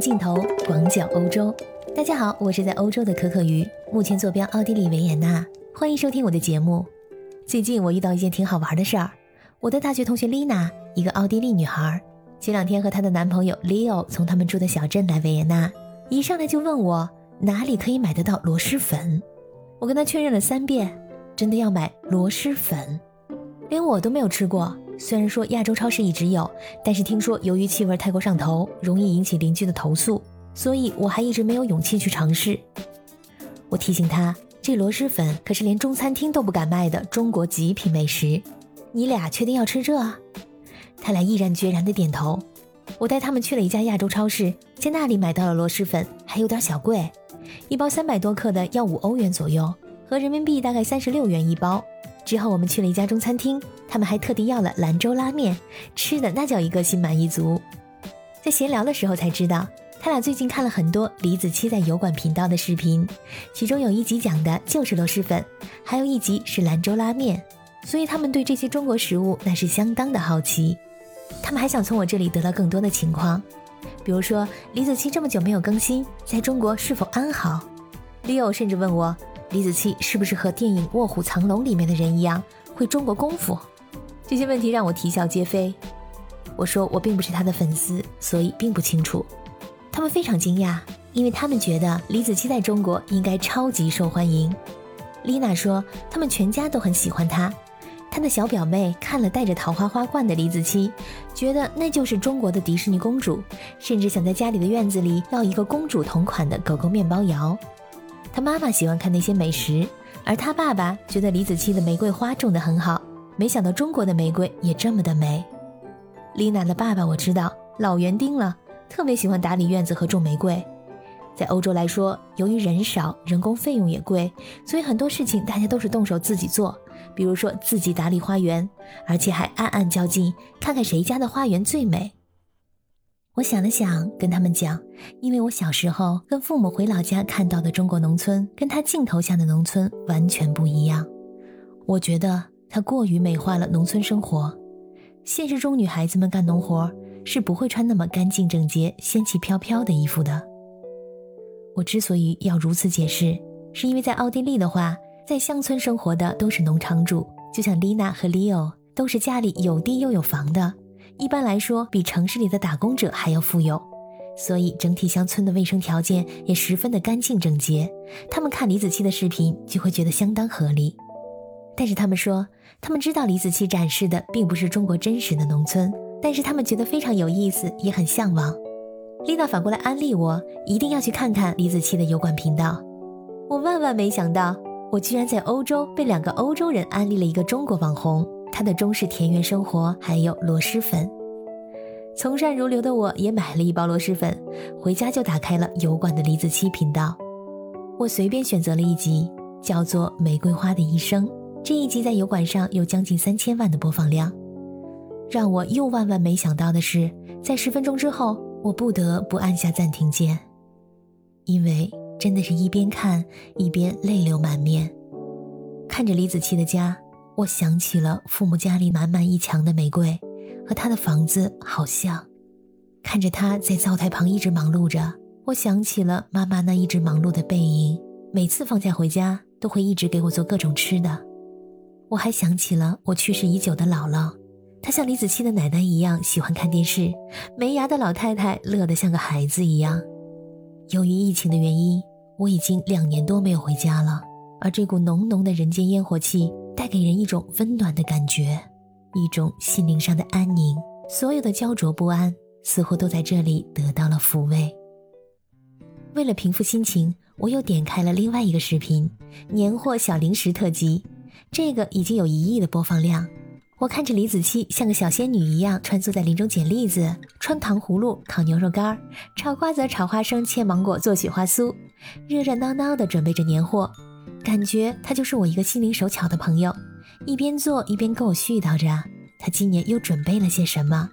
镜头，广角欧洲。大家好，我是在欧洲的可可鱼，目前坐标奥地利维也纳。欢迎收听我的节目。最近我遇到一件挺好玩的事儿，我的大学同学丽娜，一个奥地利女孩，前两天和她的男朋友 Leo 从他们住的小镇来维也纳，一上来就问我哪里可以买得到螺蛳粉。我跟她确认了三遍，真的要买螺蛳粉，连我都没有吃过。虽然说亚洲超市一直有，但是听说由于气味太过上头，容易引起邻居的投诉，所以我还一直没有勇气去尝试。我提醒他，这螺蛳粉可是连中餐厅都不敢卖的中国极品美食，你俩确定要吃这？他俩毅然决然的点头。我带他们去了一家亚洲超市，在那里买到了螺蛳粉，还有点小贵，一包三百多克的要五欧元左右，合人民币大概三十六元一包。之后我们去了一家中餐厅，他们还特地要了兰州拉面，吃的那叫一个心满意足。在闲聊的时候才知道，他俩最近看了很多李子柒在油管频道的视频，其中有一集讲的就是螺蛳粉，还有一集是兰州拉面，所以他们对这些中国食物那是相当的好奇。他们还想从我这里得到更多的情况，比如说李子柒这么久没有更新，在中国是否安好？Leo 甚至问我。李子柒是不是和电影《卧虎藏龙》里面的人一样会中国功夫？这些问题让我啼笑皆非。我说我并不是他的粉丝，所以并不清楚。他们非常惊讶，因为他们觉得李子柒在中国应该超级受欢迎。丽娜说他们全家都很喜欢她。她的小表妹看了戴着桃花花冠的李子柒，觉得那就是中国的迪士尼公主，甚至想在家里的院子里要一个公主同款的狗狗面包窑。他妈妈喜欢看那些美食，而他爸爸觉得李子柒的玫瑰花种得很好。没想到中国的玫瑰也这么的美。丽娜的爸爸我知道，老园丁了，特别喜欢打理院子和种玫瑰。在欧洲来说，由于人少，人工费用也贵，所以很多事情大家都是动手自己做，比如说自己打理花园，而且还暗暗较劲，看看谁家的花园最美。我想了想，跟他们讲，因为我小时候跟父母回老家看到的中国农村，跟他镜头下的农村完全不一样。我觉得他过于美化了农村生活。现实中，女孩子们干农活是不会穿那么干净整洁、仙气飘飘的衣服的。我之所以要如此解释，是因为在奥地利的话，在乡村生活的都是农场主，就像丽娜和 Leo 都是家里有地又有房的。一般来说，比城市里的打工者还要富有，所以整体乡村的卫生条件也十分的干净整洁。他们看李子柒的视频就会觉得相当合理。但是他们说，他们知道李子柒展示的并不是中国真实的农村，但是他们觉得非常有意思，也很向往。丽娜反过来安利我，一定要去看看李子柒的油管频道。我万万没想到，我居然在欧洲被两个欧洲人安利了一个中国网红。他的中式田园生活，还有螺蛳粉。从善如流的我也买了一包螺蛳粉，回家就打开了油管的李子柒频道。我随便选择了一集，叫做《玫瑰花的一生》。这一集在油管上有将近三千万的播放量。让我又万万没想到的是，在十分钟之后，我不得不按下暂停键，因为真的是一边看一边泪流满面，看着李子柒的家。我想起了父母家里满满一墙的玫瑰，和他的房子好像。看着他在灶台旁一直忙碌着，我想起了妈妈那一直忙碌的背影。每次放假回家，都会一直给我做各种吃的。我还想起了我去世已久的姥姥，她像李子柒的奶奶一样喜欢看电视，没牙的老太太乐得像个孩子一样。由于疫情的原因，我已经两年多没有回家了，而这股浓浓的人间烟火气。带给人一种温暖的感觉，一种心灵上的安宁。所有的焦灼不安似乎都在这里得到了抚慰。为了平复心情，我又点开了另外一个视频——年货小零食特辑。这个已经有一亿的播放量。我看着李子柒像个小仙女一样穿梭在林中捡栗子、穿糖葫芦、烤牛肉干、炒瓜子、炒花生、切芒果、做雪花酥，热热闹闹地准备着年货。感觉他就是我一个心灵手巧的朋友，一边做一边跟我絮叨着他今年又准备了些什么，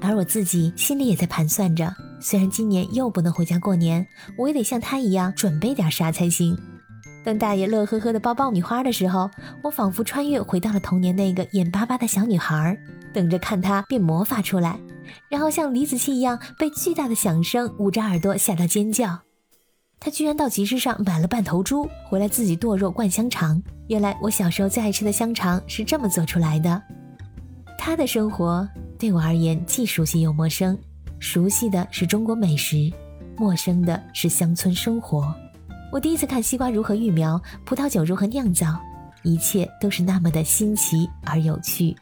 而我自己心里也在盘算着，虽然今年又不能回家过年，我也得像他一样准备点啥才行。当大爷乐呵呵的包爆米花的时候，我仿佛穿越回到了童年那个眼巴巴的小女孩，等着看他变魔法出来，然后像李子柒一样被巨大的响声捂着耳朵吓到尖叫。他居然到集市上买了半头猪回来自己剁肉灌香肠。原来我小时候最爱吃的香肠是这么做出来的。他的生活对我而言既熟悉又陌生，熟悉的是中国美食，陌生的是乡村生活。我第一次看西瓜如何育苗，葡萄酒如何酿造，一切都是那么的新奇而有趣。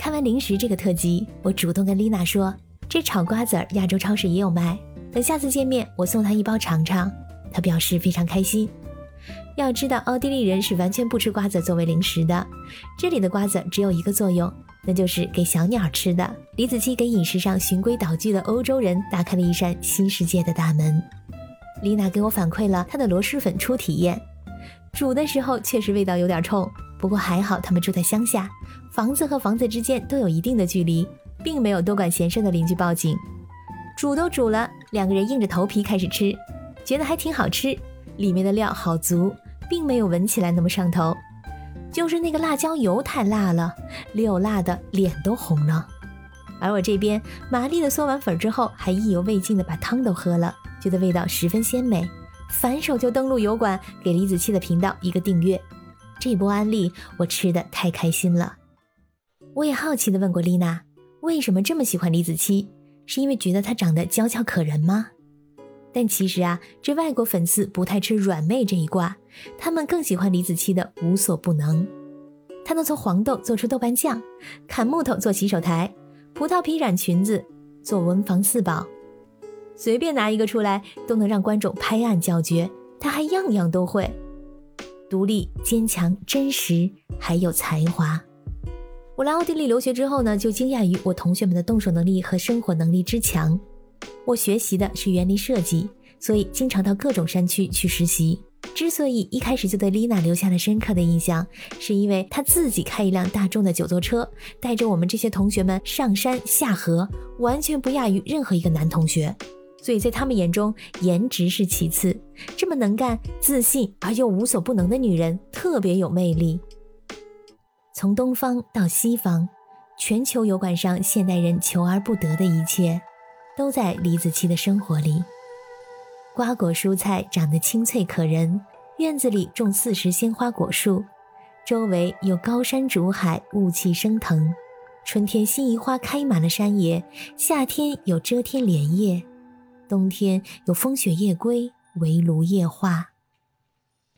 看完零食这个特辑，我主动跟丽娜说：“这炒瓜子儿亚洲超市也有卖，等下次见面我送他一包尝尝。”他表示非常开心。要知道，奥地利人是完全不吃瓜子作为零食的，这里的瓜子只有一个作用，那就是给小鸟吃的。李子柒给饮食上循规蹈矩的欧洲人打开了一扇新世界的大门。丽娜给我反馈了她的螺蛳粉初体验，煮的时候确实味道有点冲，不过还好他们住在乡下，房子和房子之间都有一定的距离，并没有多管闲事的邻居报警。煮都煮了，两个人硬着头皮开始吃，觉得还挺好吃，里面的料好足，并没有闻起来那么上头，就是那个辣椒油太辣了，溜辣的脸都红了。而我这边麻利的嗦完粉之后，还意犹未尽的把汤都喝了。觉得味道十分鲜美，反手就登录油管，给李子柒的频道一个订阅。这波安利我吃的太开心了。我也好奇的问过丽娜，为什么这么喜欢李子柒？是因为觉得她长得娇俏可人吗？但其实啊，这外国粉丝不太吃软妹这一挂，他们更喜欢李子柒的无所不能。她能从黄豆做出豆瓣酱，砍木头做洗手台，葡萄皮染裙子，做文房四宝。随便拿一个出来，都能让观众拍案叫绝。她还样样都会，独立、坚强、真实，还有才华。我来奥地利留学之后呢，就惊讶于我同学们的动手能力和生活能力之强。我学习的是园林设计，所以经常到各种山区去实习。之所以一开始就对丽娜留下了深刻的印象，是因为她自己开一辆大众的九座车，带着我们这些同学们上山下河，完全不亚于任何一个男同学。所以在他们眼中，颜值是其次。这么能干、自信而又无所不能的女人，特别有魅力。从东方到西方，全球油管上现代人求而不得的一切，都在李子柒的生活里。瓜果蔬菜长得清脆可人，院子里种四时鲜花果树，周围有高山竹海，雾气升腾。春天辛夷花开满了山野，夏天有遮天莲叶。冬天有风雪夜归，围炉夜话。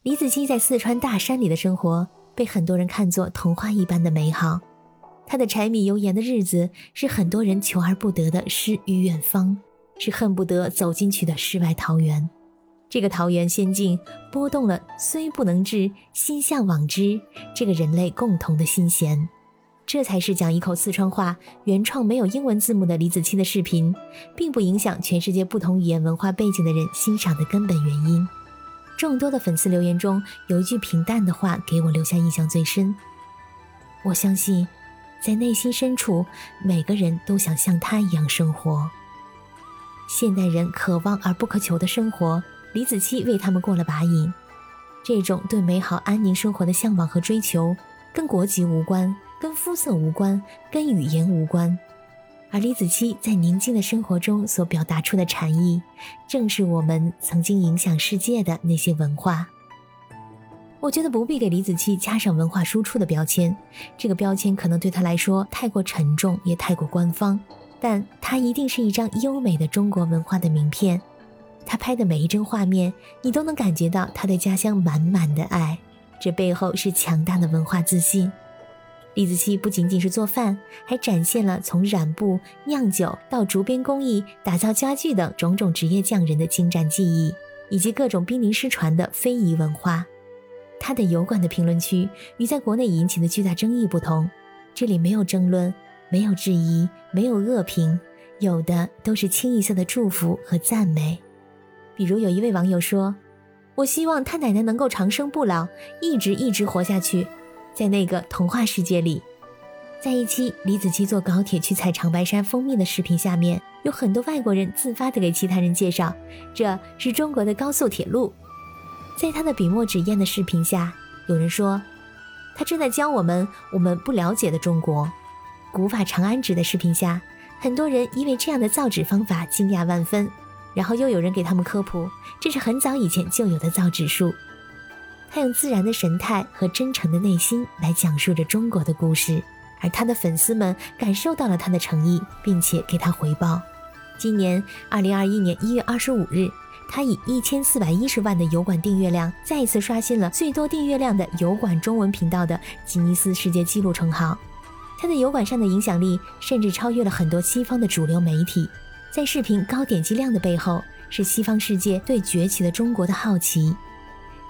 李子柒在四川大山里的生活，被很多人看作童话一般的美好。他的柴米油盐的日子，是很多人求而不得的诗与远方，是恨不得走进去的世外桃源。这个桃源仙境，拨动了虽不能至，心向往之这个人类共同的心弦。这才是讲一口四川话、原创没有英文字幕的李子柒的视频，并不影响全世界不同语言文化背景的人欣赏的根本原因。众多的粉丝留言中有一句平淡的话给我留下印象最深。我相信，在内心深处，每个人都想像他一样生活。现代人渴望而不可求的生活，李子柒为他们过了把瘾。这种对美好安宁生活的向往和追求，跟国籍无关。跟肤色无关，跟语言无关，而李子柒在宁静的生活中所表达出的禅意，正是我们曾经影响世界的那些文化。我觉得不必给李子柒加上文化输出的标签，这个标签可能对他来说太过沉重，也太过官方，但他一定是一张优美的中国文化的名片。他拍的每一帧画面，你都能感觉到他对家乡满满的爱，这背后是强大的文化自信。李子柒不仅仅是做饭，还展现了从染布、酿酒到竹编工艺、打造家具等种种职业匠人的精湛技艺，以及各种濒临失传的非遗文化。他的油管的评论区与在国内引起的巨大争议不同，这里没有争论，没有质疑，没有恶评，有的都是清一色的祝福和赞美。比如有一位网友说：“我希望他奶奶能够长生不老，一直一直活下去。”在那个童话世界里，在一期李子柒坐高铁去采长白山蜂蜜的视频下面，有很多外国人自发的给其他人介绍，这是中国的高速铁路。在他的笔墨纸砚的视频下，有人说，他正在教我们我们不了解的中国。古法长安纸的视频下，很多人因为这样的造纸方法惊讶万分，然后又有人给他们科普，这是很早以前就有的造纸术。他用自然的神态和真诚的内心来讲述着中国的故事，而他的粉丝们感受到了他的诚意，并且给他回报。今年二零二一年一月二十五日，他以一千四百一十万的油管订阅量，再一次刷新了最多订阅量的油管中文频道的吉尼斯世界纪录称号。他在油管上的影响力甚至超越了很多西方的主流媒体。在视频高点击量的背后，是西方世界对崛起的中国的好奇。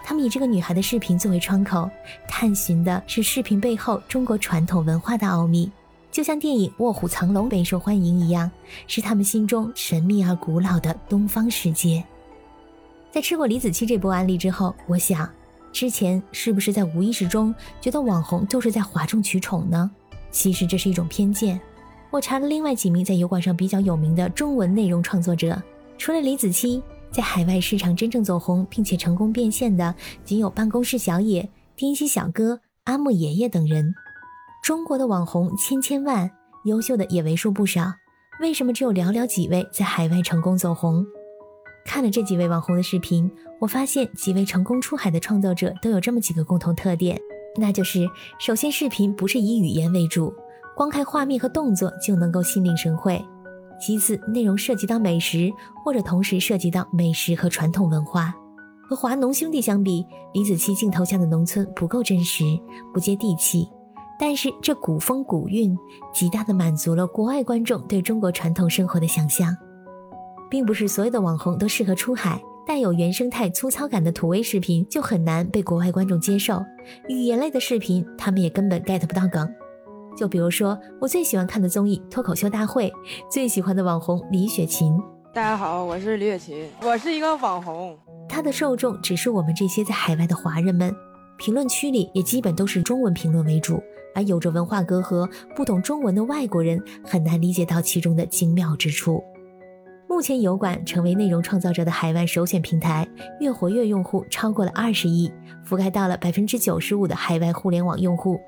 他们以这个女孩的视频作为窗口，探寻的是视频背后中国传统文化的奥秘，就像电影《卧虎藏龙》备受欢迎一样，是他们心中神秘而古老的东方世界。在吃过李子柒这波案例之后，我想，之前是不是在无意识中觉得网红都是在哗众取宠呢？其实这是一种偏见。我查了另外几名在油管上比较有名的中文内容创作者，除了李子柒。在海外市场真正走红并且成功变现的，仅有办公室小野、丁西小哥、阿木爷爷等人。中国的网红千千万，优秀的也为数不少。为什么只有寥寥几位在海外成功走红？看了这几位网红的视频，我发现几位成功出海的创作者都有这么几个共同特点，那就是：首先，视频不是以语言为主，光看画面和动作就能够心领神会。其次，内容涉及到美食，或者同时涉及到美食和传统文化。和华农兄弟相比，李子柒镜头下的农村不够真实，不接地气。但是这古风古韵，极大的满足了国外观众对中国传统生活的想象。并不是所有的网红都适合出海，带有原生态粗糙感的土味视频就很难被国外观众接受。语言类的视频，他们也根本 get 不到梗。就比如说，我最喜欢看的综艺《脱口秀大会》，最喜欢的网红李雪琴。大家好，我是李雪琴，我是一个网红。她的受众只是我们这些在海外的华人们，评论区里也基本都是中文评论为主，而有着文化隔阂、不懂中文的外国人很难理解到其中的精妙之处。目前，油管成为内容创造者的海外首选平台，月活跃用户超过了二十亿，覆盖到了百分之九十五的海外互联网用户。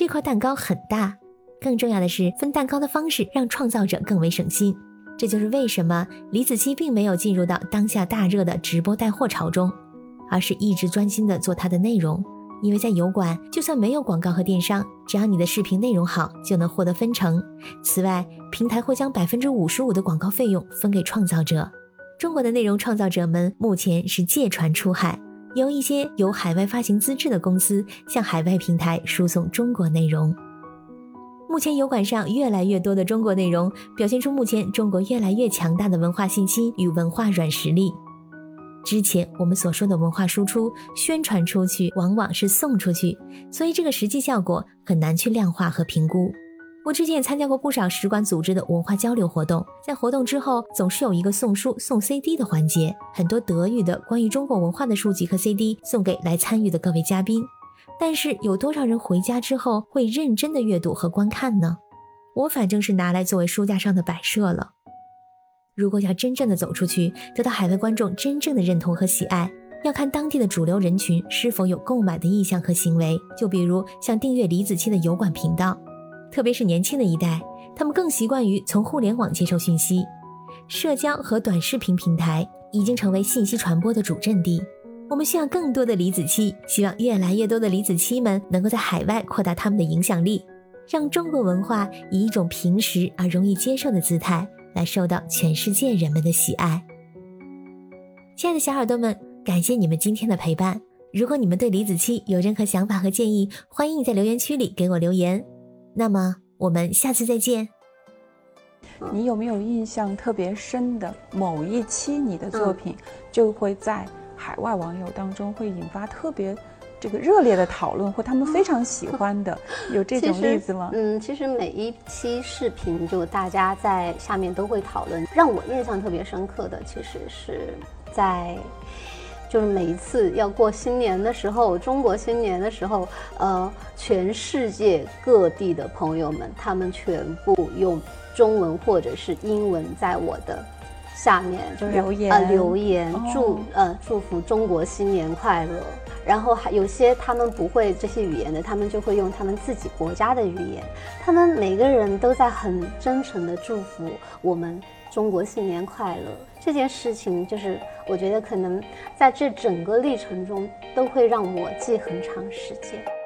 这块蛋糕很大，更重要的是分蛋糕的方式让创造者更为省心。这就是为什么李子柒并没有进入到当下大热的直播带货潮中，而是一直专心的做他的内容。因为在油管，就算没有广告和电商，只要你的视频内容好，就能获得分成。此外，平台会将百分之五十五的广告费用分给创造者。中国的内容创造者们目前是借船出海。由一些有海外发行资质的公司向海外平台输送中国内容。目前油管上越来越多的中国内容，表现出目前中国越来越强大的文化信息与文化软实力。之前我们所说的文化输出，宣传出去往往是送出去，所以这个实际效果很难去量化和评估。我之前也参加过不少使馆组织的文化交流活动，在活动之后总是有一个送书送 CD 的环节，很多德语的关于中国文化的书籍和 CD 送给来参与的各位嘉宾。但是有多少人回家之后会认真的阅读和观看呢？我反正是拿来作为书架上的摆设了。如果要真正的走出去，得到海外观众真正的认同和喜爱，要看当地的主流人群是否有购买的意向和行为。就比如像订阅李子柒的油管频道。特别是年轻的一代，他们更习惯于从互联网接受讯息，社交和短视频平台已经成为信息传播的主阵地。我们需要更多的李子柒，希望越来越多的李子柒们能够在海外扩大他们的影响力，让中国文化以一种平实而容易接受的姿态来受到全世界人们的喜爱。亲爱的小耳朵们，感谢你们今天的陪伴。如果你们对李子柒有任何想法和建议，欢迎在留言区里给我留言。那么我们下次再见。你有没有印象特别深的某一期你的作品，就会在海外网友当中会引发特别这个热烈的讨论，或他们非常喜 欢的，有这种例子吗？嗯，其实每一期视频就大家在下面都会讨论。让我印象特别深刻的，其实是在。就是每一次要过新年的时候，中国新年的时候，呃，全世界各地的朋友们，他们全部用中文或者是英文在我的下面就是留言呃留言祝呃祝福中国新年快乐。然后还有些他们不会这些语言的，他们就会用他们自己国家的语言。他们每个人都在很真诚的祝福我们中国新年快乐。这件事情就是我觉得可能在这整个历程中都会让我记很长时间。